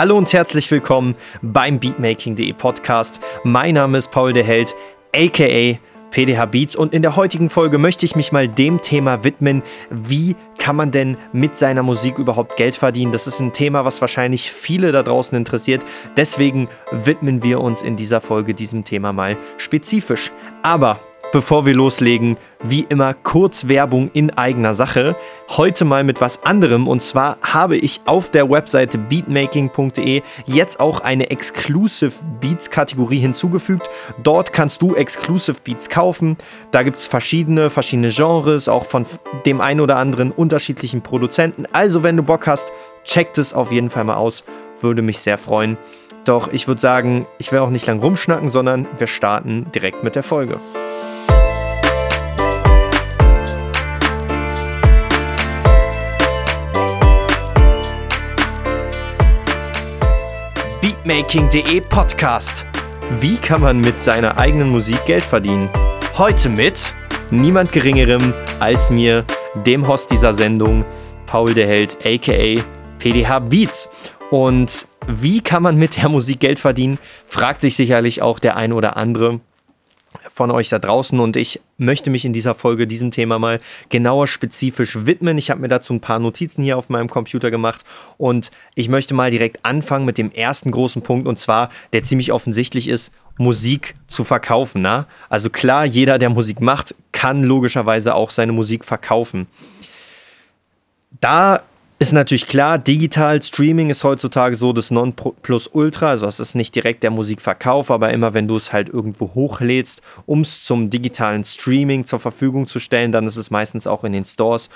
Hallo und herzlich willkommen beim Beatmaking.de Podcast. Mein Name ist Paul der Held, aka PDH Beats und in der heutigen Folge möchte ich mich mal dem Thema widmen, wie kann man denn mit seiner Musik überhaupt Geld verdienen? Das ist ein Thema, was wahrscheinlich viele da draußen interessiert. Deswegen widmen wir uns in dieser Folge diesem Thema mal spezifisch. Aber Bevor wir loslegen, wie immer kurz Werbung in eigener Sache. Heute mal mit was anderem und zwar habe ich auf der Webseite beatmaking.de jetzt auch eine Exclusive Beats Kategorie hinzugefügt. Dort kannst du Exclusive Beats kaufen. Da gibt es verschiedene, verschiedene Genres, auch von dem einen oder anderen unterschiedlichen Produzenten. Also wenn du Bock hast, check das auf jeden Fall mal aus. Würde mich sehr freuen. Doch ich würde sagen, ich werde auch nicht lang rumschnacken, sondern wir starten direkt mit der Folge. Beatmaking.de Podcast. Wie kann man mit seiner eigenen Musik Geld verdienen? Heute mit niemand Geringerem als mir, dem Host dieser Sendung, Paul der Held, aka PDH Beats. Und wie kann man mit der Musik Geld verdienen? Fragt sich sicherlich auch der ein oder andere von euch da draußen und ich möchte mich in dieser Folge diesem Thema mal genauer spezifisch widmen. Ich habe mir dazu ein paar Notizen hier auf meinem Computer gemacht und ich möchte mal direkt anfangen mit dem ersten großen Punkt und zwar, der ziemlich offensichtlich ist, Musik zu verkaufen. Na? Also klar, jeder, der Musik macht, kann logischerweise auch seine Musik verkaufen. Da ist natürlich klar, digital Streaming ist heutzutage so das Nonplusultra. Also es ist nicht direkt der Musikverkauf, aber immer wenn du es halt irgendwo hochlädst, um es zum digitalen Streaming zur Verfügung zu stellen, dann ist es meistens auch in den Stores,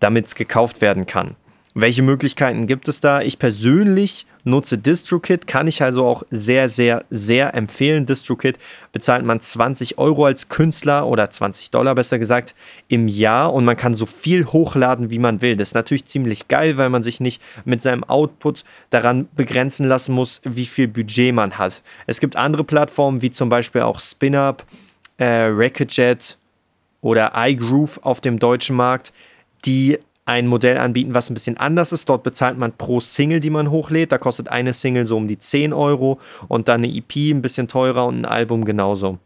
damit es gekauft werden kann. Welche Möglichkeiten gibt es da? Ich persönlich nutze DistroKit, kann ich also auch sehr, sehr, sehr empfehlen. DistroKit bezahlt man 20 Euro als Künstler oder 20 Dollar besser gesagt im Jahr und man kann so viel hochladen, wie man will. Das ist natürlich ziemlich geil, weil man sich nicht mit seinem Output daran begrenzen lassen muss, wie viel Budget man hat. Es gibt andere Plattformen wie zum Beispiel auch SpinUp, äh, Recordjet oder iGroove auf dem deutschen Markt, die ein Modell anbieten, was ein bisschen anders ist. Dort bezahlt man pro Single, die man hochlädt. Da kostet eine Single so um die 10 Euro und dann eine EP ein bisschen teurer und ein Album genauso.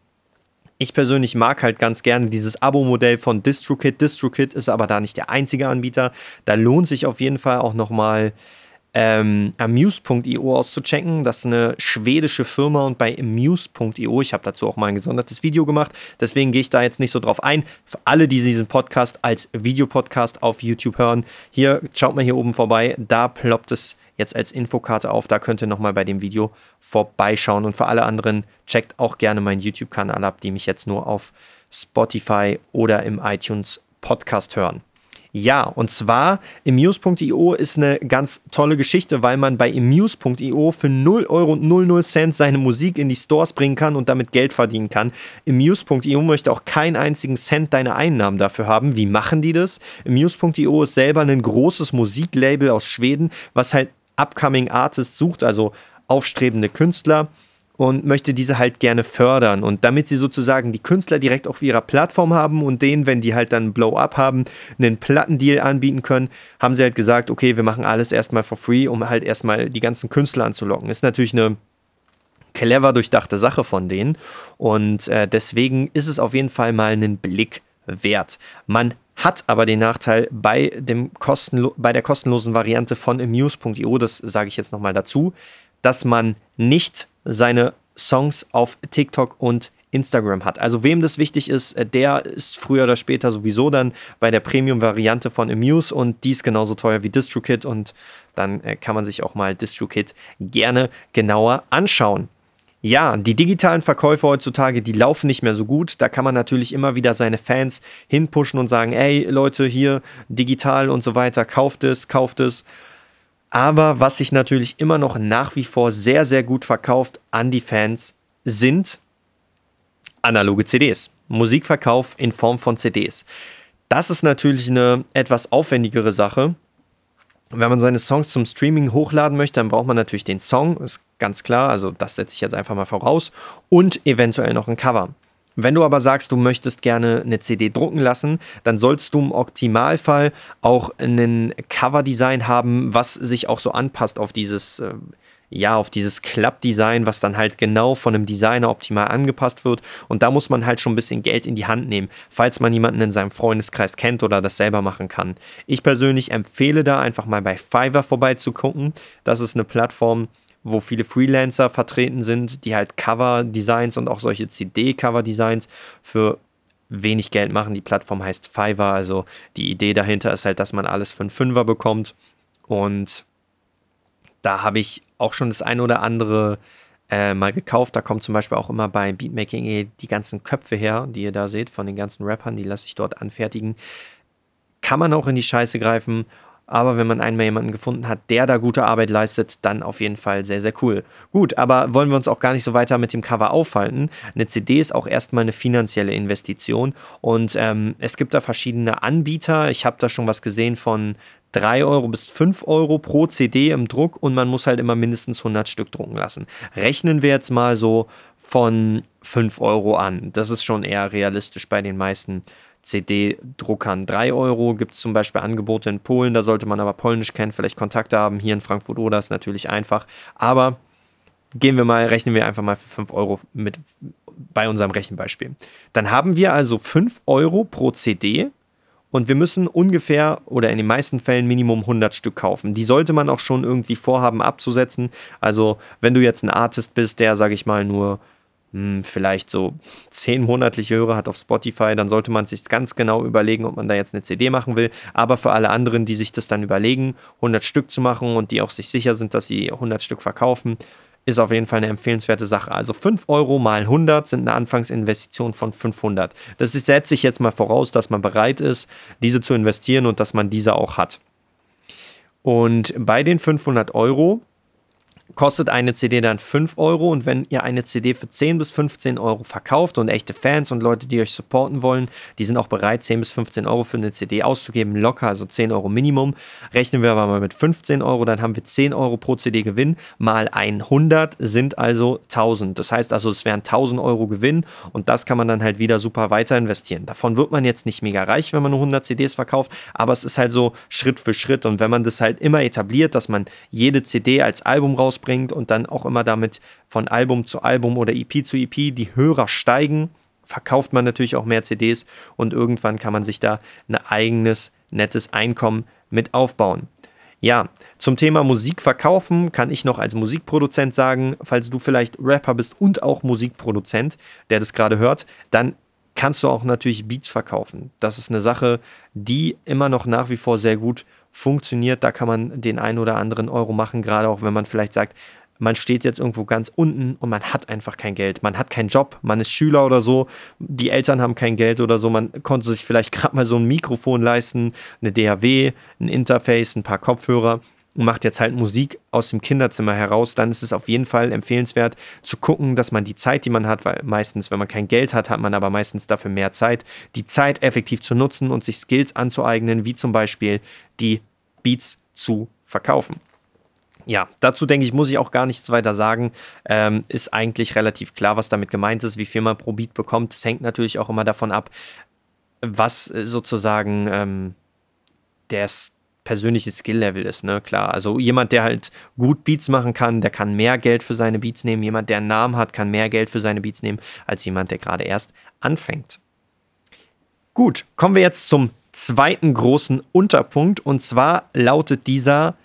Ich persönlich mag halt ganz gerne dieses Abo-Modell von DistroKit. DistroKit ist aber da nicht der einzige Anbieter. Da lohnt sich auf jeden Fall auch nochmal ähm, Amuse.io auszuchecken. Das ist eine schwedische Firma und bei Amuse.io, ich habe dazu auch mal ein gesondertes Video gemacht, deswegen gehe ich da jetzt nicht so drauf ein. Für alle, die diesen Podcast als Videopodcast auf YouTube hören, hier schaut mal hier oben vorbei, da ploppt es jetzt als Infokarte auf, da könnt ihr nochmal bei dem Video vorbeischauen und für alle anderen checkt auch gerne meinen YouTube-Kanal ab, die mich jetzt nur auf Spotify oder im iTunes Podcast hören. Ja, und zwar Amuse.io ist eine ganz tolle Geschichte, weil man bei Amuse.io für 0 Euro und 00 Cent seine Musik in die Stores bringen kann und damit Geld verdienen kann. Amuse.io möchte auch keinen einzigen Cent deiner Einnahmen dafür haben. Wie machen die das? Amuse.io ist selber ein großes Musiklabel aus Schweden, was halt Upcoming Artists sucht, also aufstrebende Künstler und möchte diese halt gerne fördern. Und damit sie sozusagen die Künstler direkt auf ihrer Plattform haben und denen, wenn die halt dann Blow-up haben, einen Plattendeal anbieten können, haben sie halt gesagt, okay, wir machen alles erstmal for free, um halt erstmal die ganzen Künstler anzulocken. Ist natürlich eine clever durchdachte Sache von denen. Und äh, deswegen ist es auf jeden Fall mal einen Blick wert. Man hat aber den Nachteil bei, dem kostenlo bei der kostenlosen Variante von amuse.io, das sage ich jetzt nochmal dazu, dass man nicht seine Songs auf TikTok und Instagram hat. Also wem das wichtig ist, äh, der ist früher oder später sowieso dann bei der Premium-Variante von Amuse und die ist genauso teuer wie DistroKit und dann äh, kann man sich auch mal DistroKit gerne genauer anschauen. Ja, die digitalen Verkäufe heutzutage, die laufen nicht mehr so gut. Da kann man natürlich immer wieder seine Fans hinpushen und sagen, ey Leute, hier digital und so weiter, kauft es, kauft es. Aber was sich natürlich immer noch nach wie vor sehr, sehr gut verkauft an die Fans, sind analoge CDs. Musikverkauf in Form von CDs. Das ist natürlich eine etwas aufwendigere Sache. Wenn man seine Songs zum Streaming hochladen möchte, dann braucht man natürlich den Song, ist ganz klar, also das setze ich jetzt einfach mal voraus, und eventuell noch ein Cover. Wenn du aber sagst, du möchtest gerne eine CD drucken lassen, dann sollst du im Optimalfall auch ein Coverdesign haben, was sich auch so anpasst auf dieses, äh, ja, auf dieses Klappdesign, was dann halt genau von einem Designer optimal angepasst wird. Und da muss man halt schon ein bisschen Geld in die Hand nehmen, falls man jemanden in seinem Freundeskreis kennt oder das selber machen kann. Ich persönlich empfehle da einfach mal bei Fiverr vorbeizugucken. Das ist eine Plattform, wo viele Freelancer vertreten sind, die halt Cover-Designs und auch solche CD-Cover-Designs für wenig Geld machen. Die Plattform heißt Fiverr, also die Idee dahinter ist halt, dass man alles für einen Fünfer bekommt. Und da habe ich auch schon das eine oder andere äh, mal gekauft. Da kommt zum Beispiel auch immer bei Beatmaking die ganzen Köpfe her, die ihr da seht, von den ganzen Rappern, die lasse ich dort anfertigen. Kann man auch in die Scheiße greifen aber wenn man einmal jemanden gefunden hat, der da gute Arbeit leistet, dann auf jeden Fall sehr, sehr cool. Gut, aber wollen wir uns auch gar nicht so weiter mit dem Cover aufhalten. Eine CD ist auch erstmal eine finanzielle Investition und ähm, es gibt da verschiedene Anbieter. Ich habe da schon was gesehen von 3 Euro bis 5 Euro pro CD im Druck und man muss halt immer mindestens 100 Stück drucken lassen. Rechnen wir jetzt mal so von 5 Euro an. Das ist schon eher realistisch bei den meisten CD-Druckern 3 Euro. Gibt es zum Beispiel Angebote in Polen, da sollte man aber Polnisch kennen, vielleicht Kontakte haben. Hier in Frankfurt oder ist natürlich einfach. Aber gehen wir mal, rechnen wir einfach mal für 5 Euro mit bei unserem Rechenbeispiel. Dann haben wir also 5 Euro pro CD und wir müssen ungefähr oder in den meisten Fällen Minimum 100 Stück kaufen. Die sollte man auch schon irgendwie vorhaben abzusetzen. Also wenn du jetzt ein Artist bist, der, sage ich mal, nur hm, vielleicht so zehn monatliche Hörer hat auf Spotify, dann sollte man sich ganz genau überlegen, ob man da jetzt eine CD machen will. Aber für alle anderen, die sich das dann überlegen, 100 Stück zu machen und die auch sich sicher sind, dass sie 100 Stück verkaufen, ist auf jeden Fall eine empfehlenswerte Sache. Also 5 Euro mal 100 sind eine Anfangsinvestition von 500. Das setze ich jetzt mal voraus, dass man bereit ist, diese zu investieren und dass man diese auch hat. Und bei den 500 Euro kostet eine CD dann 5 Euro und wenn ihr eine CD für 10 bis 15 Euro verkauft und echte Fans und Leute, die euch supporten wollen, die sind auch bereit, 10 bis 15 Euro für eine CD auszugeben, locker, also 10 Euro Minimum. Rechnen wir aber mal mit 15 Euro, dann haben wir 10 Euro pro CD Gewinn, mal 100 sind also 1000. Das heißt also, es wären 1000 Euro Gewinn und das kann man dann halt wieder super weiter investieren. Davon wird man jetzt nicht mega reich, wenn man nur 100 CDs verkauft, aber es ist halt so Schritt für Schritt und wenn man das halt immer etabliert, dass man jede CD als Album raus rausbringt und dann auch immer damit von Album zu Album oder EP zu EP die Hörer steigen, verkauft man natürlich auch mehr CDs und irgendwann kann man sich da ein eigenes nettes Einkommen mit aufbauen. Ja, zum Thema Musik verkaufen kann ich noch als Musikproduzent sagen, falls du vielleicht Rapper bist und auch Musikproduzent, der das gerade hört, dann kannst du auch natürlich Beats verkaufen. Das ist eine Sache, die immer noch nach wie vor sehr gut funktioniert. Da kann man den einen oder anderen Euro machen, gerade auch wenn man vielleicht sagt, man steht jetzt irgendwo ganz unten und man hat einfach kein Geld. Man hat keinen Job, man ist Schüler oder so, die Eltern haben kein Geld oder so, man konnte sich vielleicht gerade mal so ein Mikrofon leisten, eine DAW, ein Interface, ein paar Kopfhörer und macht jetzt halt Musik aus dem Kinderzimmer heraus, dann ist es auf jeden Fall empfehlenswert zu gucken, dass man die Zeit, die man hat, weil meistens, wenn man kein Geld hat, hat man aber meistens dafür mehr Zeit, die Zeit effektiv zu nutzen und sich Skills anzueignen, wie zum Beispiel die Beats zu verkaufen. Ja, dazu denke ich, muss ich auch gar nichts weiter sagen. Ähm, ist eigentlich relativ klar, was damit gemeint ist, wie viel man pro Beat bekommt. Es hängt natürlich auch immer davon ab, was sozusagen ähm, der, persönliches Skill-Level ist, ne? Klar. Also jemand, der halt gut Beats machen kann, der kann mehr Geld für seine Beats nehmen. Jemand, der einen Namen hat, kann mehr Geld für seine Beats nehmen, als jemand, der gerade erst anfängt. Gut, kommen wir jetzt zum zweiten großen Unterpunkt und zwar lautet dieser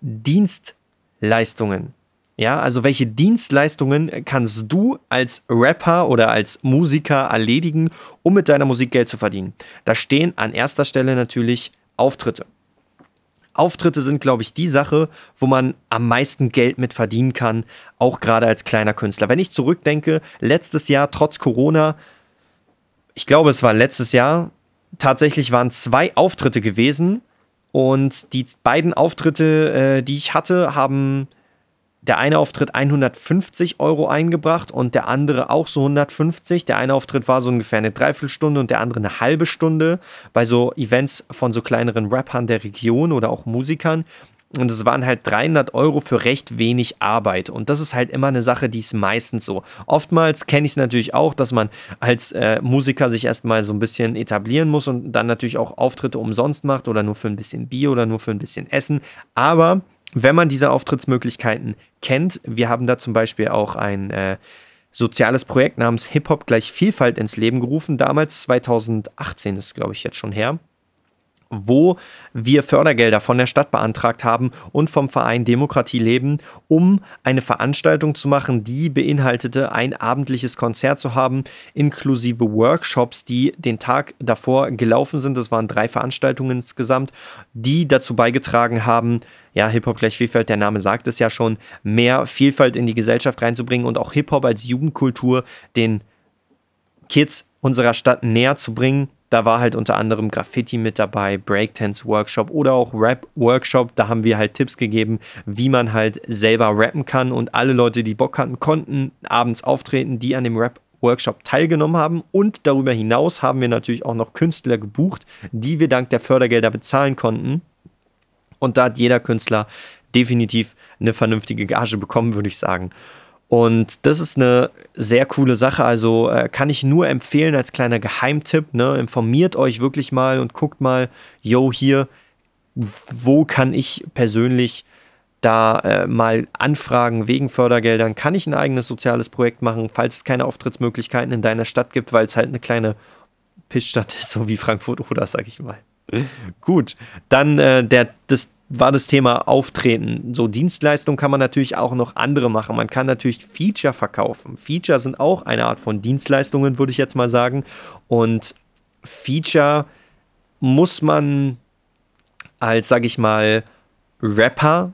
Dienstleistungen. Ja, also welche Dienstleistungen kannst du als Rapper oder als Musiker erledigen, um mit deiner Musik Geld zu verdienen? Da stehen an erster Stelle natürlich Auftritte. Auftritte sind, glaube ich, die Sache, wo man am meisten Geld mit verdienen kann, auch gerade als kleiner Künstler. Wenn ich zurückdenke, letztes Jahr trotz Corona, ich glaube, es war letztes Jahr, tatsächlich waren zwei Auftritte gewesen und die beiden Auftritte, äh, die ich hatte, haben der eine Auftritt 150 Euro eingebracht und der andere auch so 150. Der eine Auftritt war so ungefähr eine Dreiviertelstunde und der andere eine halbe Stunde bei so Events von so kleineren Rappern der Region oder auch Musikern. Und es waren halt 300 Euro für recht wenig Arbeit. Und das ist halt immer eine Sache, die ist meistens so. Oftmals kenne ich es natürlich auch, dass man als äh, Musiker sich erstmal so ein bisschen etablieren muss und dann natürlich auch Auftritte umsonst macht oder nur für ein bisschen Bier oder nur für ein bisschen Essen. Aber wenn man diese Auftrittsmöglichkeiten kennt, wir haben da zum Beispiel auch ein äh, soziales Projekt namens Hip-Hop gleich Vielfalt ins Leben gerufen, damals 2018 ist, glaube ich, jetzt schon her wo wir Fördergelder von der Stadt beantragt haben und vom Verein Demokratie leben, um eine Veranstaltung zu machen, die beinhaltete, ein abendliches Konzert zu haben, inklusive Workshops, die den Tag davor gelaufen sind. Das waren drei Veranstaltungen insgesamt, die dazu beigetragen haben, ja, Hip-Hop gleich Vielfalt, der Name sagt es ja schon, mehr Vielfalt in die Gesellschaft reinzubringen und auch Hip-Hop als Jugendkultur den Kids unserer Stadt näher zu bringen. Da war halt unter anderem Graffiti mit dabei, Breakdance-Workshop oder auch Rap-Workshop. Da haben wir halt Tipps gegeben, wie man halt selber rappen kann. Und alle Leute, die Bock hatten, konnten abends auftreten, die an dem Rap-Workshop teilgenommen haben. Und darüber hinaus haben wir natürlich auch noch Künstler gebucht, die wir dank der Fördergelder bezahlen konnten. Und da hat jeder Künstler definitiv eine vernünftige Gage bekommen, würde ich sagen. Und das ist eine sehr coole Sache. Also äh, kann ich nur empfehlen als kleiner Geheimtipp. Ne? Informiert euch wirklich mal und guckt mal, yo, hier, wo kann ich persönlich da äh, mal anfragen wegen Fördergeldern? Kann ich ein eigenes soziales Projekt machen, falls es keine Auftrittsmöglichkeiten in deiner Stadt gibt, weil es halt eine kleine Pissstadt ist, so wie Frankfurt oder sag ich mal. Gut, dann äh, der, das war das Thema Auftreten. So Dienstleistung kann man natürlich auch noch andere machen. Man kann natürlich Feature verkaufen. Feature sind auch eine Art von Dienstleistungen, würde ich jetzt mal sagen. Und Feature muss man als, sag ich mal, Rapper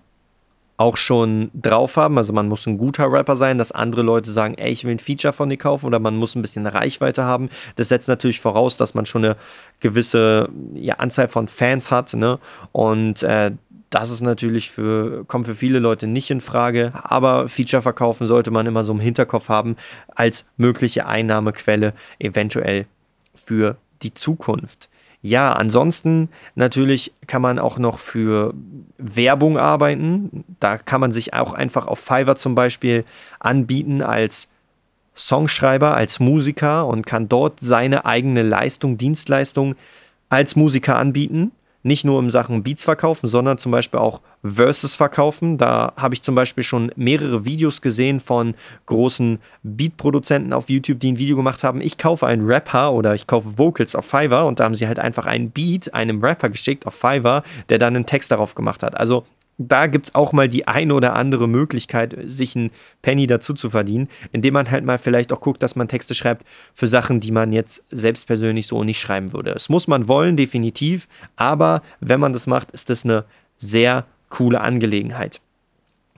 auch schon drauf haben. Also man muss ein guter Rapper sein, dass andere Leute sagen, ey, ich will ein Feature von dir kaufen oder man muss ein bisschen Reichweite haben. Das setzt natürlich voraus, dass man schon eine gewisse ja, Anzahl von Fans hat. Ne? Und äh, das ist natürlich für, kommt für viele Leute nicht in Frage, aber Feature verkaufen sollte man immer so im Hinterkopf haben als mögliche Einnahmequelle eventuell für die Zukunft. Ja, ansonsten natürlich kann man auch noch für Werbung arbeiten. Da kann man sich auch einfach auf Fiverr zum Beispiel anbieten als Songschreiber, als Musiker und kann dort seine eigene Leistung, Dienstleistung als Musiker anbieten nicht nur in Sachen Beats verkaufen, sondern zum Beispiel auch Verses verkaufen. Da habe ich zum Beispiel schon mehrere Videos gesehen von großen Beat-Produzenten auf YouTube, die ein Video gemacht haben. Ich kaufe einen Rapper oder ich kaufe Vocals auf Fiverr und da haben sie halt einfach einen Beat einem Rapper geschickt auf Fiverr, der dann einen Text darauf gemacht hat. Also da gibt es auch mal die eine oder andere Möglichkeit, sich einen Penny dazu zu verdienen, indem man halt mal vielleicht auch guckt, dass man Texte schreibt für Sachen, die man jetzt selbst persönlich so nicht schreiben würde. Das muss man wollen, definitiv, aber wenn man das macht, ist das eine sehr coole Angelegenheit.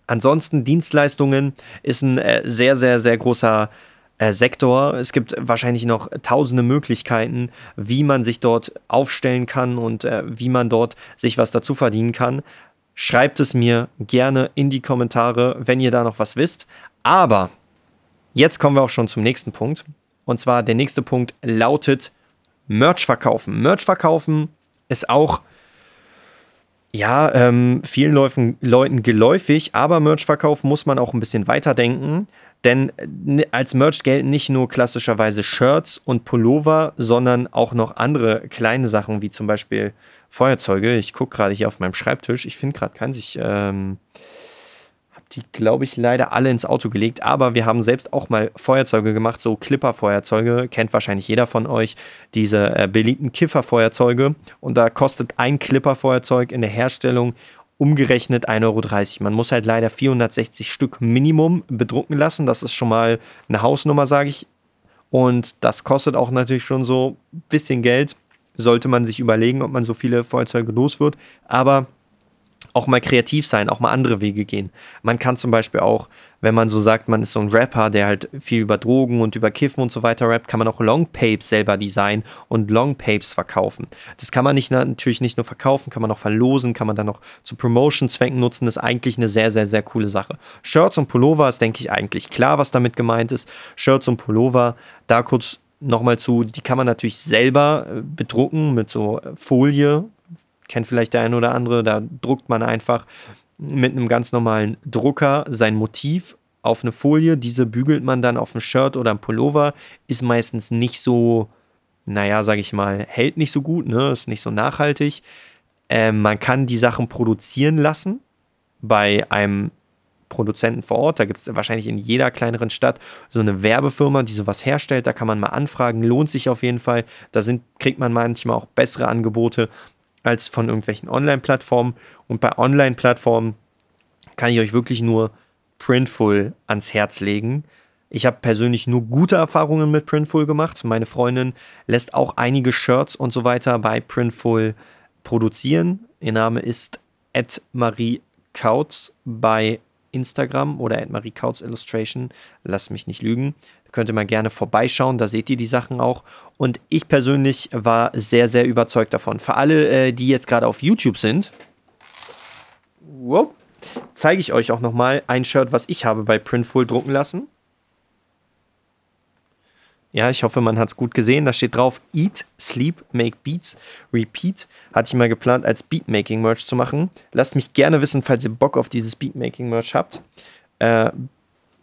Ansonsten Dienstleistungen ist ein äh, sehr, sehr, sehr großer äh, Sektor. Es gibt wahrscheinlich noch tausende Möglichkeiten, wie man sich dort aufstellen kann und äh, wie man dort sich was dazu verdienen kann. Schreibt es mir gerne in die Kommentare, wenn ihr da noch was wisst. Aber jetzt kommen wir auch schon zum nächsten Punkt. Und zwar der nächste Punkt lautet Merch verkaufen. Merch verkaufen ist auch ja, ähm, vielen Leuten geläufig, aber Merch verkaufen muss man auch ein bisschen weiterdenken. Denn als Merch gelten nicht nur klassischerweise Shirts und Pullover, sondern auch noch andere kleine Sachen, wie zum Beispiel Feuerzeuge. Ich gucke gerade hier auf meinem Schreibtisch. Ich finde gerade keins. Ich ähm, habe die, glaube ich, leider alle ins Auto gelegt. Aber wir haben selbst auch mal Feuerzeuge gemacht, so Clipper-Feuerzeuge. Kennt wahrscheinlich jeder von euch. Diese äh, beliebten Kiffer-Feuerzeuge. Und da kostet ein Clipper-Feuerzeug in der Herstellung umgerechnet 1,30 Euro. Man muss halt leider 460 Stück Minimum bedrucken lassen. Das ist schon mal eine Hausnummer, sage ich. Und das kostet auch natürlich schon so ein bisschen Geld. Sollte man sich überlegen, ob man so viele Feuerzeuge los wird. Aber auch mal kreativ sein, auch mal andere Wege gehen. Man kann zum Beispiel auch, wenn man so sagt, man ist so ein Rapper, der halt viel über Drogen und über Kiffen und so weiter rappt, kann man auch Longpapes selber designen und Longpapes verkaufen. Das kann man nicht natürlich nicht nur verkaufen, kann man auch verlosen, kann man dann noch zu Promotion-Zwecken nutzen. Das ist eigentlich eine sehr, sehr, sehr coole Sache. Shirts und Pullover ist, denke ich, eigentlich klar, was damit gemeint ist. Shirts und Pullover, da kurz nochmal zu, die kann man natürlich selber äh, bedrucken mit so Folie, kennt vielleicht der eine oder andere, da druckt man einfach mit einem ganz normalen Drucker sein Motiv auf eine Folie, diese bügelt man dann auf ein Shirt oder ein Pullover, ist meistens nicht so, naja, sag ich mal, hält nicht so gut, ne, ist nicht so nachhaltig. Ähm, man kann die Sachen produzieren lassen, bei einem Produzenten vor Ort. Da gibt es wahrscheinlich in jeder kleineren Stadt so eine Werbefirma, die sowas herstellt. Da kann man mal anfragen, lohnt sich auf jeden Fall. Da sind, kriegt man manchmal auch bessere Angebote als von irgendwelchen Online-Plattformen. Und bei Online-Plattformen kann ich euch wirklich nur Printful ans Herz legen. Ich habe persönlich nur gute Erfahrungen mit Printful gemacht. Meine Freundin lässt auch einige Shirts und so weiter bei Printful produzieren. Ihr Name ist Marie Kautz bei Instagram oder Marie Kautz Illustration. Lasst mich nicht lügen. Da könnt ihr mal gerne vorbeischauen, da seht ihr die Sachen auch. Und ich persönlich war sehr, sehr überzeugt davon. Für alle, äh, die jetzt gerade auf YouTube sind, wow, zeige ich euch auch nochmal ein Shirt, was ich habe bei Printful drucken lassen. Ja, ich hoffe, man hat es gut gesehen. Da steht drauf: Eat, Sleep, Make Beats, Repeat. Hatte ich mal geplant, als Beatmaking-Merch zu machen. Lasst mich gerne wissen, falls ihr Bock auf dieses Beatmaking-Merch habt. Äh,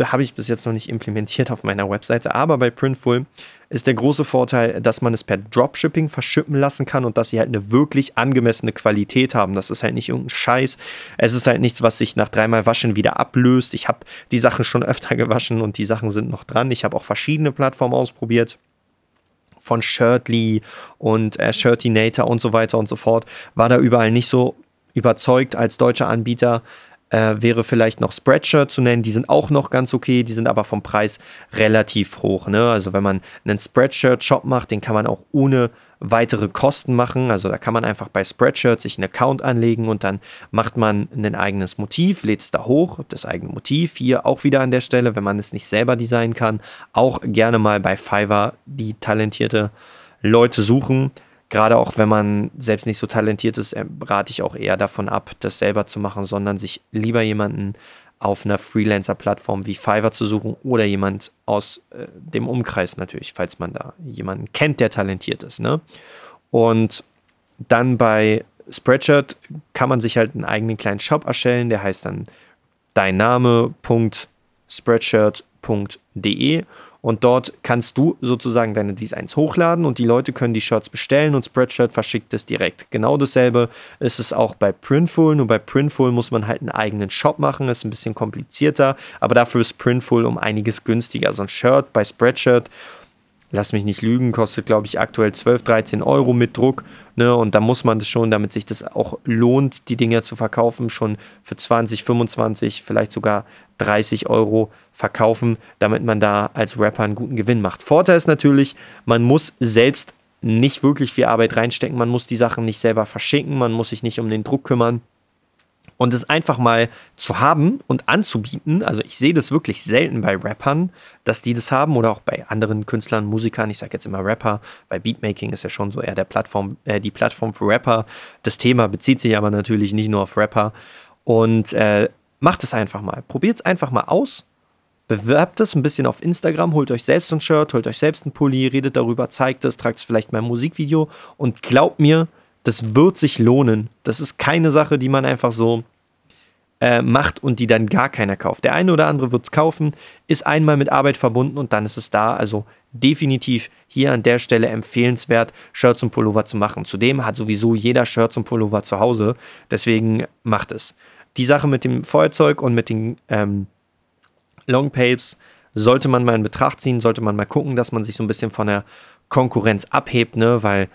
habe ich bis jetzt noch nicht implementiert auf meiner Webseite, aber bei Printful ist der große Vorteil, dass man es per Dropshipping verschippen lassen kann und dass sie halt eine wirklich angemessene Qualität haben. Das ist halt nicht irgendein Scheiß. Es ist halt nichts, was sich nach dreimal Waschen wieder ablöst. Ich habe die Sachen schon öfter gewaschen und die Sachen sind noch dran. Ich habe auch verschiedene Plattformen ausprobiert von Shirtly und äh, Shirtinator und so weiter und so fort. War da überall nicht so überzeugt als deutscher Anbieter äh, wäre vielleicht noch Spreadshirt zu nennen. Die sind auch noch ganz okay, die sind aber vom Preis relativ hoch. Ne? Also wenn man einen Spreadshirt-Shop macht, den kann man auch ohne weitere Kosten machen. Also da kann man einfach bei Spreadshirt sich einen Account anlegen und dann macht man ein eigenes Motiv, lädt es da hoch, das eigene Motiv. Hier auch wieder an der Stelle, wenn man es nicht selber designen kann, auch gerne mal bei Fiverr die talentierte Leute suchen gerade auch wenn man selbst nicht so talentiert ist, äh, rate ich auch eher davon ab, das selber zu machen, sondern sich lieber jemanden auf einer Freelancer-Plattform wie Fiverr zu suchen oder jemand aus äh, dem Umkreis natürlich, falls man da jemanden kennt, der talentiert ist. Ne? Und dann bei Spreadshirt kann man sich halt einen eigenen kleinen Shop erstellen, der heißt dann dein Name.spreadshirt.de und dort kannst du sozusagen deine Designs hochladen und die Leute können die Shirts bestellen und Spreadshirt verschickt es direkt. Genau dasselbe ist es auch bei Printful. Nur bei Printful muss man halt einen eigenen Shop machen, ist ein bisschen komplizierter, aber dafür ist Printful um einiges günstiger. So ein Shirt bei Spreadshirt lass mich nicht lügen, kostet, glaube ich, aktuell 12, 13 Euro mit Druck. Ne? Und da muss man das schon, damit sich das auch lohnt, die Dinger zu verkaufen, schon für 20, 25, vielleicht sogar 30 Euro verkaufen, damit man da als Rapper einen guten Gewinn macht. Vorteil ist natürlich, man muss selbst nicht wirklich viel Arbeit reinstecken, man muss die Sachen nicht selber verschicken, man muss sich nicht um den Druck kümmern. Und es einfach mal zu haben und anzubieten, also ich sehe das wirklich selten bei Rappern, dass die das haben oder auch bei anderen Künstlern, Musikern, ich sage jetzt immer Rapper, bei Beatmaking ist ja schon so eher der Plattform, äh, die Plattform für Rapper. Das Thema bezieht sich aber natürlich nicht nur auf Rapper. Und äh, macht es einfach mal. Probiert es einfach mal aus. Bewerbt es ein bisschen auf Instagram, holt euch selbst ein Shirt, holt euch selbst ein Pulli, redet darüber, zeigt es, tragt es vielleicht mal im Musikvideo und glaubt mir, das wird sich lohnen. Das ist keine Sache, die man einfach so äh, macht und die dann gar keiner kauft. Der eine oder andere wird es kaufen, ist einmal mit Arbeit verbunden und dann ist es da. Also definitiv hier an der Stelle empfehlenswert, Shirts und Pullover zu machen. Zudem hat sowieso jeder Shirts und Pullover zu Hause. Deswegen macht es. Die Sache mit dem Feuerzeug und mit den ähm, Longpapes sollte man mal in Betracht ziehen, sollte man mal gucken, dass man sich so ein bisschen von der Konkurrenz abhebt, ne? weil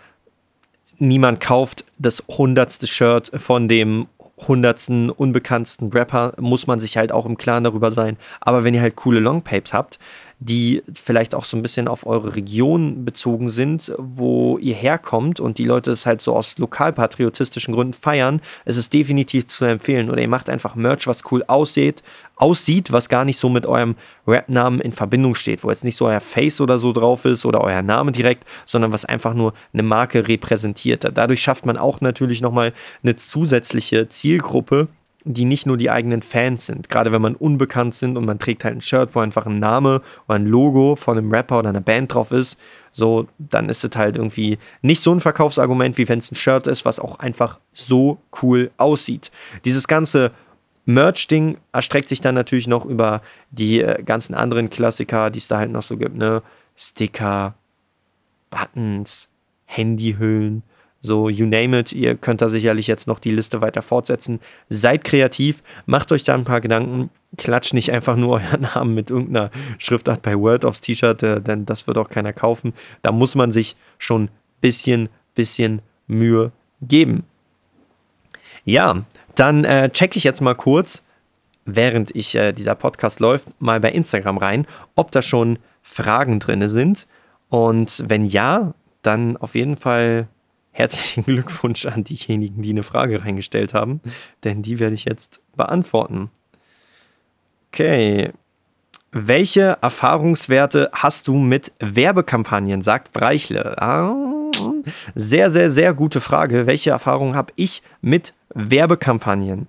niemand kauft das hundertste Shirt von dem hundertsten unbekanntsten Rapper, muss man sich halt auch im Klaren darüber sein. Aber wenn ihr halt coole Longpapes habt, die vielleicht auch so ein bisschen auf eure Region bezogen sind, wo ihr herkommt und die Leute es halt so aus lokalpatriotistischen Gründen feiern, es ist definitiv zu empfehlen. Oder ihr macht einfach Merch, was cool aussieht, aussieht, was gar nicht so mit eurem Rap-Namen in Verbindung steht, wo jetzt nicht so euer Face oder so drauf ist oder euer Name direkt, sondern was einfach nur eine Marke repräsentiert. Dadurch schafft man auch natürlich nochmal eine zusätzliche Zielgruppe, die nicht nur die eigenen Fans sind. Gerade wenn man unbekannt sind und man trägt halt ein Shirt, wo einfach ein Name oder ein Logo von einem Rapper oder einer Band drauf ist, so, dann ist es halt irgendwie nicht so ein Verkaufsargument, wie wenn es ein Shirt ist, was auch einfach so cool aussieht. Dieses ganze Merch-Ding erstreckt sich dann natürlich noch über die äh, ganzen anderen Klassiker, die es da halt noch so gibt, ne? Sticker, Buttons, Handyhüllen, so you name it. Ihr könnt da sicherlich jetzt noch die Liste weiter fortsetzen. Seid kreativ, macht euch da ein paar Gedanken. Klatscht nicht einfach nur euren Namen mit irgendeiner Schriftart bei Word aufs T-Shirt, äh, denn das wird auch keiner kaufen. Da muss man sich schon ein bisschen, bisschen Mühe geben. Ja, dann äh, checke ich jetzt mal kurz, während ich äh, dieser Podcast läuft, mal bei Instagram rein, ob da schon Fragen drin sind. Und wenn ja, dann auf jeden Fall herzlichen Glückwunsch an diejenigen, die eine Frage reingestellt haben, denn die werde ich jetzt beantworten. Okay. Welche Erfahrungswerte hast du mit Werbekampagnen? sagt Breichle. Ah, sehr, sehr, sehr gute Frage. Welche Erfahrungen habe ich mit Werbekampagnen?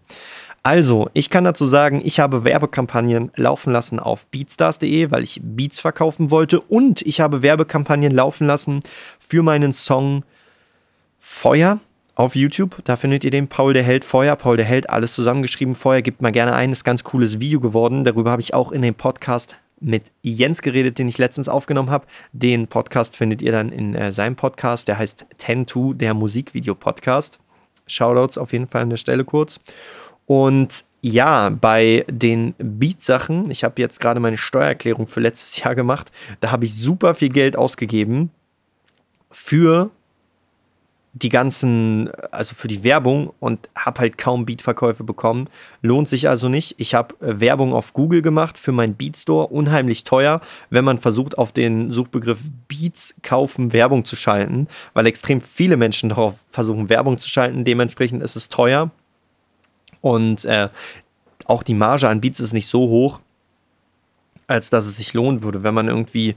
Also, ich kann dazu sagen, ich habe Werbekampagnen laufen lassen auf beatstars.de, weil ich Beats verkaufen wollte und ich habe Werbekampagnen laufen lassen für meinen Song Feuer auf YouTube. Da findet ihr den Paul der Held Feuer. Paul der Held, alles zusammengeschrieben. Feuer gibt mal gerne ein. Ist ganz cooles Video geworden. Darüber habe ich auch in dem Podcast mit Jens geredet, den ich letztens aufgenommen habe. Den Podcast findet ihr dann in äh, seinem Podcast. Der heißt 10 der Musikvideo-Podcast. Shoutouts auf jeden Fall an der Stelle kurz. Und ja, bei den Beat-Sachen, ich habe jetzt gerade meine Steuererklärung für letztes Jahr gemacht, da habe ich super viel Geld ausgegeben für die ganzen, also für die Werbung und habe halt kaum Beat-Verkäufe bekommen. Lohnt sich also nicht. Ich habe äh, Werbung auf Google gemacht für meinen Beat Store, unheimlich teuer, wenn man versucht, auf den Suchbegriff Beats kaufen Werbung zu schalten, weil extrem viele Menschen darauf versuchen, Werbung zu schalten. Dementsprechend ist es teuer. Und äh, auch die Marge an Beats ist nicht so hoch, als dass es sich lohnen würde, wenn man irgendwie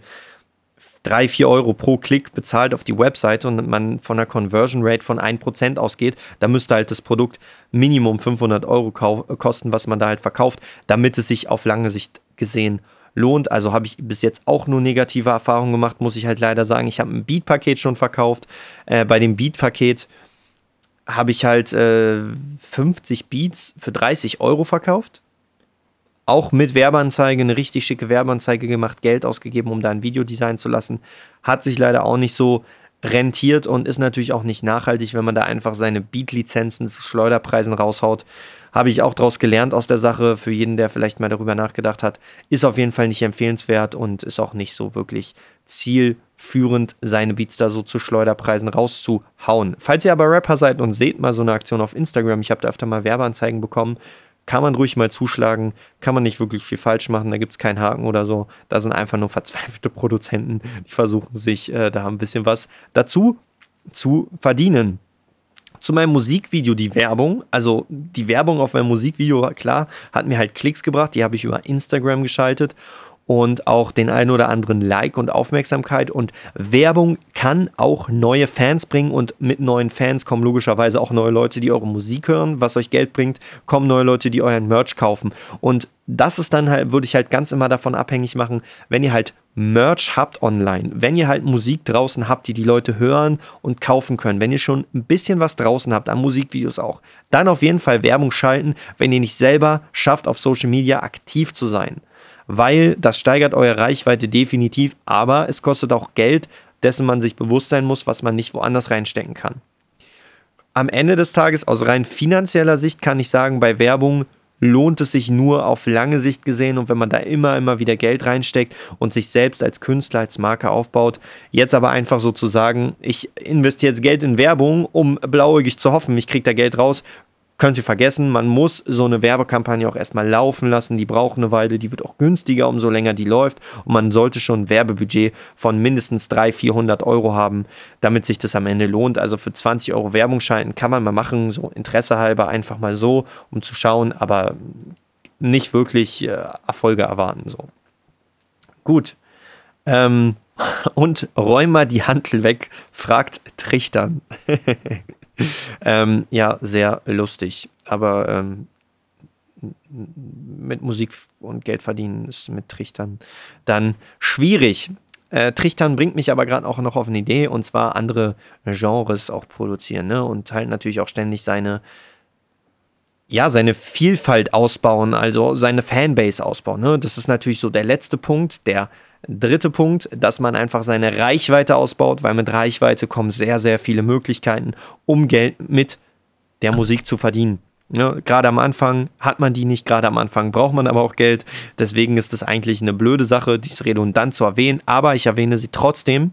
3, 4 Euro pro Klick bezahlt auf die Webseite und man von einer Conversion Rate von 1% ausgeht, da müsste halt das Produkt Minimum 500 Euro kosten, was man da halt verkauft, damit es sich auf lange Sicht gesehen lohnt. Also habe ich bis jetzt auch nur negative Erfahrungen gemacht, muss ich halt leider sagen. Ich habe ein Beat-Paket schon verkauft. Äh, bei dem Beat-Paket habe ich halt äh, 50 Beats für 30 Euro verkauft. Auch mit Werbeanzeige, eine richtig schicke Werbeanzeige gemacht, Geld ausgegeben, um da ein Video designen zu lassen. Hat sich leider auch nicht so rentiert und ist natürlich auch nicht nachhaltig, wenn man da einfach seine Beat-Lizenzen zu Schleuderpreisen raushaut. Habe ich auch daraus gelernt aus der Sache. Für jeden, der vielleicht mal darüber nachgedacht hat, ist auf jeden Fall nicht empfehlenswert und ist auch nicht so wirklich zielführend, seine Beats da so zu Schleuderpreisen rauszuhauen. Falls ihr aber Rapper seid und seht mal so eine Aktion auf Instagram, ich habe da öfter mal Werbeanzeigen bekommen, kann man ruhig mal zuschlagen, kann man nicht wirklich viel falsch machen, da gibt es keinen Haken oder so. Da sind einfach nur verzweifelte Produzenten, die versuchen sich äh, da ein bisschen was dazu zu verdienen. Zu meinem Musikvideo die Werbung, also die Werbung auf meinem Musikvideo, klar, hat mir halt Klicks gebracht, die habe ich über Instagram geschaltet und auch den einen oder anderen Like und Aufmerksamkeit. Und Werbung kann auch neue Fans bringen und mit neuen Fans kommen logischerweise auch neue Leute, die eure Musik hören, was euch Geld bringt, kommen neue Leute, die euren Merch kaufen. Und das ist dann halt, würde ich halt ganz immer davon abhängig machen, wenn ihr halt Merch habt online, wenn ihr halt Musik draußen habt, die die Leute hören und kaufen können, wenn ihr schon ein bisschen was draußen habt, an Musikvideos auch, dann auf jeden Fall Werbung schalten, wenn ihr nicht selber schafft, auf Social Media aktiv zu sein weil das steigert eure Reichweite definitiv, aber es kostet auch Geld, dessen man sich bewusst sein muss, was man nicht woanders reinstecken kann. Am Ende des Tages, aus rein finanzieller Sicht, kann ich sagen, bei Werbung lohnt es sich nur auf lange Sicht gesehen und wenn man da immer, immer wieder Geld reinsteckt und sich selbst als Künstler, als Marke aufbaut, jetzt aber einfach sozusagen, ich investiere jetzt Geld in Werbung, um blauäugig zu hoffen, ich kriege da Geld raus, könnt ihr vergessen, man muss so eine Werbekampagne auch erstmal laufen lassen, die braucht eine Weile, die wird auch günstiger, umso länger die läuft und man sollte schon ein Werbebudget von mindestens 300, 400 Euro haben, damit sich das am Ende lohnt. Also für 20 Euro Werbung schalten kann man mal machen, so Interesse halber einfach mal so, um zu schauen, aber nicht wirklich äh, Erfolge erwarten. So. Gut. Ähm, und räum mal die Hantel weg, fragt Trichtern. ähm, ja, sehr lustig. Aber ähm, mit Musik und Geld verdienen ist mit Trichtern dann schwierig. Äh, Trichtern bringt mich aber gerade auch noch auf eine Idee und zwar andere Genres auch produzieren ne? und halt natürlich auch ständig seine ja, seine Vielfalt ausbauen, also seine Fanbase ausbauen. Ne? Das ist natürlich so der letzte Punkt, der Dritter Punkt, dass man einfach seine Reichweite ausbaut, weil mit Reichweite kommen sehr, sehr viele Möglichkeiten, um Geld mit der Musik zu verdienen. Ja, gerade am Anfang hat man die nicht, gerade am Anfang braucht man aber auch Geld. Deswegen ist es eigentlich eine blöde Sache, dies redundant zu erwähnen, aber ich erwähne sie trotzdem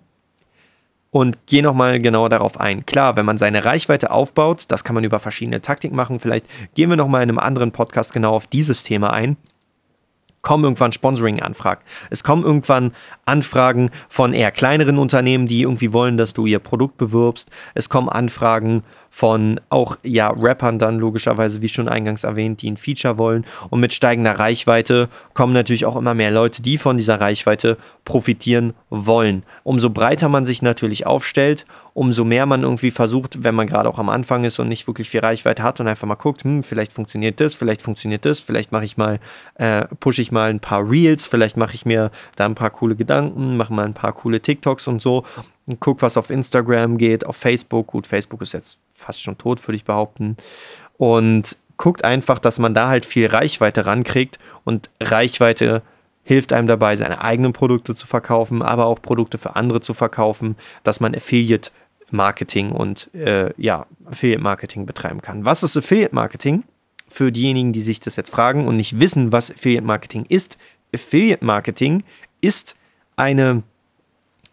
und gehe nochmal genauer darauf ein. Klar, wenn man seine Reichweite aufbaut, das kann man über verschiedene Taktiken machen. Vielleicht gehen wir nochmal in einem anderen Podcast genau auf dieses Thema ein kommen irgendwann Sponsoring-Anfragen. Es kommen irgendwann Anfragen von eher kleineren Unternehmen, die irgendwie wollen, dass du ihr Produkt bewirbst. Es kommen Anfragen von auch ja Rappern dann logischerweise, wie schon eingangs erwähnt, die ein Feature wollen. Und mit steigender Reichweite kommen natürlich auch immer mehr Leute, die von dieser Reichweite profitieren wollen. Umso breiter man sich natürlich aufstellt, umso mehr man irgendwie versucht, wenn man gerade auch am Anfang ist und nicht wirklich viel Reichweite hat und einfach mal guckt, hm, vielleicht funktioniert das, vielleicht funktioniert das, vielleicht mache ich mal, äh, pushe ich mal ein paar Reels, vielleicht mache ich mir da ein paar coole Gedanken, mache mal ein paar coole TikToks und so und guck, was auf Instagram geht, auf Facebook. Gut, Facebook ist jetzt fast schon tot, würde ich behaupten. Und guckt einfach, dass man da halt viel Reichweite rankriegt und Reichweite hilft einem dabei, seine eigenen Produkte zu verkaufen, aber auch Produkte für andere zu verkaufen, dass man Affiliate Marketing und äh, ja, Affiliate Marketing betreiben kann. Was ist Affiliate Marketing? Für diejenigen, die sich das jetzt fragen und nicht wissen, was Affiliate Marketing ist. Affiliate Marketing ist eine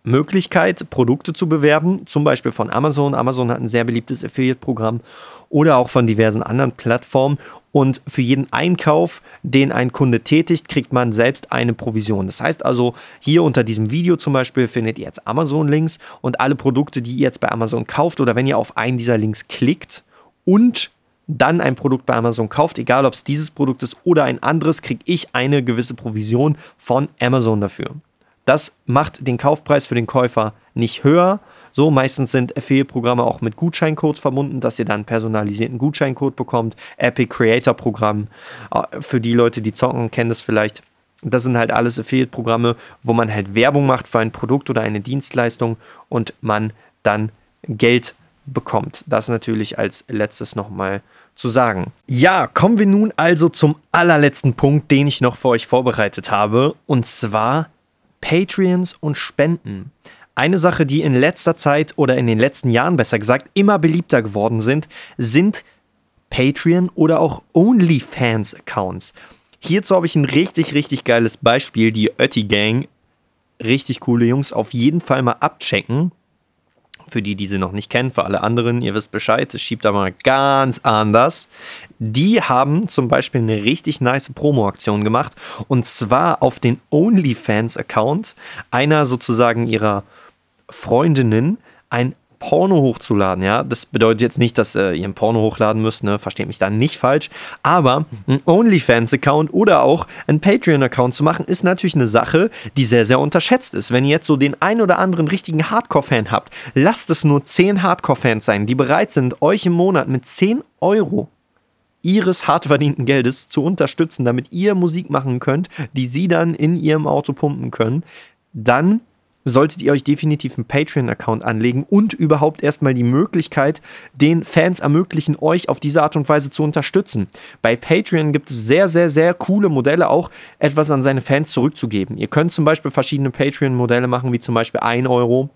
Möglichkeit, Produkte zu bewerben, zum Beispiel von Amazon. Amazon hat ein sehr beliebtes Affiliate-Programm oder auch von diversen anderen Plattformen. Und für jeden Einkauf, den ein Kunde tätigt, kriegt man selbst eine Provision. Das heißt also, hier unter diesem Video zum Beispiel findet ihr jetzt Amazon-Links und alle Produkte, die ihr jetzt bei Amazon kauft oder wenn ihr auf einen dieser Links klickt und dann ein Produkt bei Amazon kauft, egal ob es dieses Produkt ist oder ein anderes, kriege ich eine gewisse Provision von Amazon dafür. Das macht den Kaufpreis für den Käufer nicht höher. So, meistens sind Affiliate-Programme auch mit Gutscheincodes verbunden, dass ihr dann einen personalisierten Gutscheincode bekommt. Epic Creator Programm. Äh, für die Leute, die zocken, kennen das vielleicht. Das sind halt alles Affiliate-Programme, wo man halt Werbung macht für ein Produkt oder eine Dienstleistung und man dann Geld bekommt. Das natürlich als letztes nochmal zu sagen. Ja, kommen wir nun also zum allerletzten Punkt, den ich noch für euch vorbereitet habe. Und zwar Patreons und Spenden. Eine Sache, die in letzter Zeit oder in den letzten Jahren besser gesagt immer beliebter geworden sind, sind Patreon oder auch OnlyFans-Accounts. Hierzu habe ich ein richtig, richtig geiles Beispiel. Die Ötti Gang, richtig coole Jungs, auf jeden Fall mal abchecken. Für die, die sie noch nicht kennen, für alle anderen, ihr wisst Bescheid, es schiebt da mal ganz anders. Die haben zum Beispiel eine richtig nice Promo-Aktion gemacht und zwar auf den OnlyFans-Account einer sozusagen ihrer Freundinnen ein Porno hochzuladen, ja. Das bedeutet jetzt nicht, dass äh, ihr ein Porno hochladen müsst, ne? Versteht mich da nicht falsch. Aber ein OnlyFans-Account oder auch ein Patreon-Account zu machen, ist natürlich eine Sache, die sehr, sehr unterschätzt ist. Wenn ihr jetzt so den ein oder anderen richtigen Hardcore-Fan habt, lasst es nur 10 Hardcore-Fans sein, die bereit sind, euch im Monat mit 10 Euro ihres hart verdienten Geldes zu unterstützen, damit ihr Musik machen könnt, die sie dann in ihrem Auto pumpen können, dann solltet ihr euch definitiv einen Patreon-Account anlegen und überhaupt erstmal die Möglichkeit den Fans ermöglichen, euch auf diese Art und Weise zu unterstützen. Bei Patreon gibt es sehr, sehr, sehr coole Modelle, auch etwas an seine Fans zurückzugeben. Ihr könnt zum Beispiel verschiedene Patreon-Modelle machen, wie zum Beispiel 1 Euro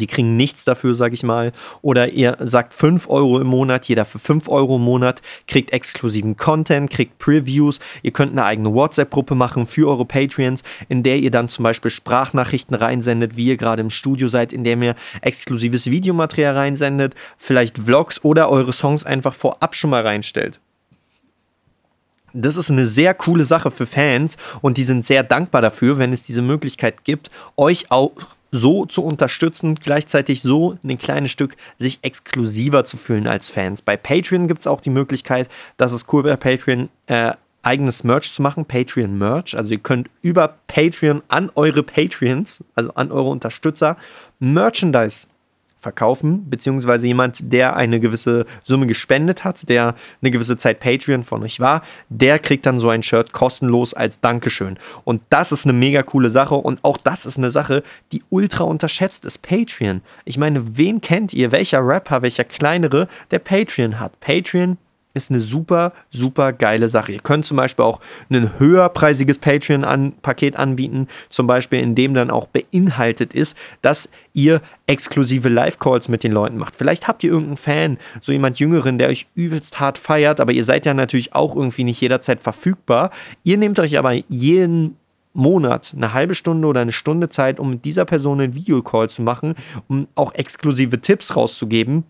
die kriegen nichts dafür, sag ich mal. Oder ihr sagt 5 Euro im Monat, jeder für 5 Euro im Monat kriegt exklusiven Content, kriegt Previews. Ihr könnt eine eigene WhatsApp-Gruppe machen für eure Patreons, in der ihr dann zum Beispiel Sprachnachrichten reinsendet, wie ihr gerade im Studio seid, in der ihr exklusives Videomaterial reinsendet, vielleicht Vlogs oder eure Songs einfach vorab schon mal reinstellt. Das ist eine sehr coole Sache für Fans und die sind sehr dankbar dafür, wenn es diese Möglichkeit gibt, euch auch so zu unterstützen, gleichzeitig so ein kleines Stück sich exklusiver zu fühlen als Fans. Bei Patreon gibt es auch die Möglichkeit, dass es cool bei Patreon äh, eigenes Merch zu machen, Patreon Merch. Also ihr könnt über Patreon an eure Patreons, also an eure Unterstützer, Merchandise verkaufen, beziehungsweise jemand, der eine gewisse Summe gespendet hat, der eine gewisse Zeit Patreon von euch war, der kriegt dann so ein Shirt kostenlos als Dankeschön. Und das ist eine mega coole Sache und auch das ist eine Sache, die ultra unterschätzt ist. Patreon. Ich meine, wen kennt ihr? Welcher Rapper, welcher kleinere, der Patreon hat? Patreon ist eine super, super geile Sache. Ihr könnt zum Beispiel auch ein höherpreisiges Patreon-Paket anbieten, zum Beispiel in dem dann auch beinhaltet ist, dass ihr exklusive Live-Calls mit den Leuten macht. Vielleicht habt ihr irgendeinen Fan, so jemand Jüngeren, der euch übelst hart feiert, aber ihr seid ja natürlich auch irgendwie nicht jederzeit verfügbar. Ihr nehmt euch aber jeden Monat eine halbe Stunde oder eine Stunde Zeit, um mit dieser Person einen Videocall zu machen, um auch exklusive Tipps rauszugeben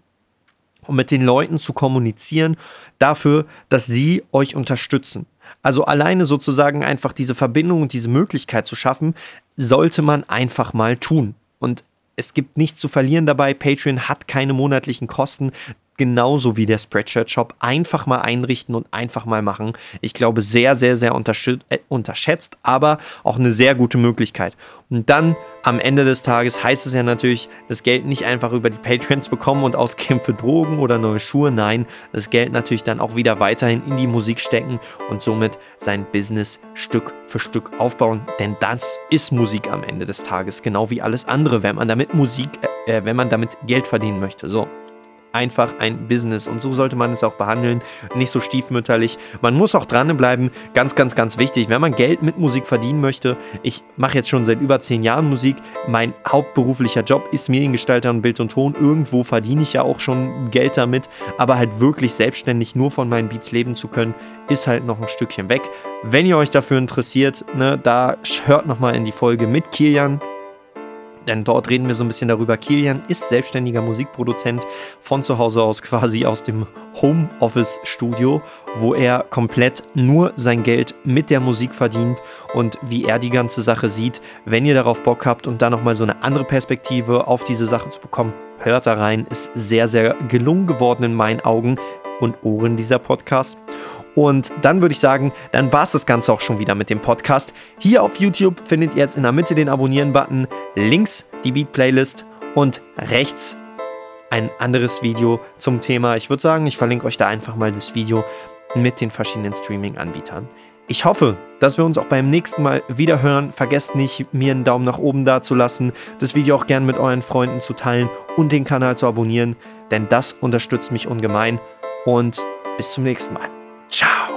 um mit den Leuten zu kommunizieren dafür, dass sie euch unterstützen. Also alleine sozusagen einfach diese Verbindung und diese Möglichkeit zu schaffen, sollte man einfach mal tun. Und es gibt nichts zu verlieren dabei. Patreon hat keine monatlichen Kosten genauso wie der Spreadshirt-Shop einfach mal einrichten und einfach mal machen. Ich glaube, sehr, sehr, sehr äh, unterschätzt, aber auch eine sehr gute Möglichkeit. Und dann am Ende des Tages heißt es ja natürlich, das Geld nicht einfach über die Patreons bekommen und ausgeben für Drogen oder neue Schuhe. Nein, das Geld natürlich dann auch wieder weiterhin in die Musik stecken und somit sein Business Stück für Stück aufbauen. Denn das ist Musik am Ende des Tages, genau wie alles andere, wenn man damit Musik, äh, äh wenn man damit Geld verdienen möchte. So einfach ein Business und so sollte man es auch behandeln, nicht so stiefmütterlich. Man muss auch dranbleiben, ganz, ganz, ganz wichtig, wenn man Geld mit Musik verdienen möchte. Ich mache jetzt schon seit über zehn Jahren Musik. Mein hauptberuflicher Job ist Mediengestalter und Bild und Ton. Irgendwo verdiene ich ja auch schon Geld damit, aber halt wirklich selbstständig nur von meinen Beats leben zu können, ist halt noch ein Stückchen weg. Wenn ihr euch dafür interessiert, ne, da hört nochmal in die Folge mit Kilian denn dort reden wir so ein bisschen darüber. Kilian ist selbstständiger Musikproduzent von zu Hause aus, quasi aus dem Homeoffice-Studio, wo er komplett nur sein Geld mit der Musik verdient und wie er die ganze Sache sieht. Wenn ihr darauf Bock habt und da nochmal so eine andere Perspektive auf diese Sache zu bekommen, hört da rein. Ist sehr, sehr gelungen geworden in meinen Augen und Ohren dieser Podcast. Und dann würde ich sagen, dann war es das Ganze auch schon wieder mit dem Podcast. Hier auf YouTube findet ihr jetzt in der Mitte den Abonnieren-Button, links die Beat-Playlist und rechts ein anderes Video zum Thema. Ich würde sagen, ich verlinke euch da einfach mal das Video mit den verschiedenen Streaming-Anbietern. Ich hoffe, dass wir uns auch beim nächsten Mal wieder hören. Vergesst nicht, mir einen Daumen nach oben da zu lassen, das Video auch gerne mit euren Freunden zu teilen und den Kanal zu abonnieren, denn das unterstützt mich ungemein. Und bis zum nächsten Mal. Ciao.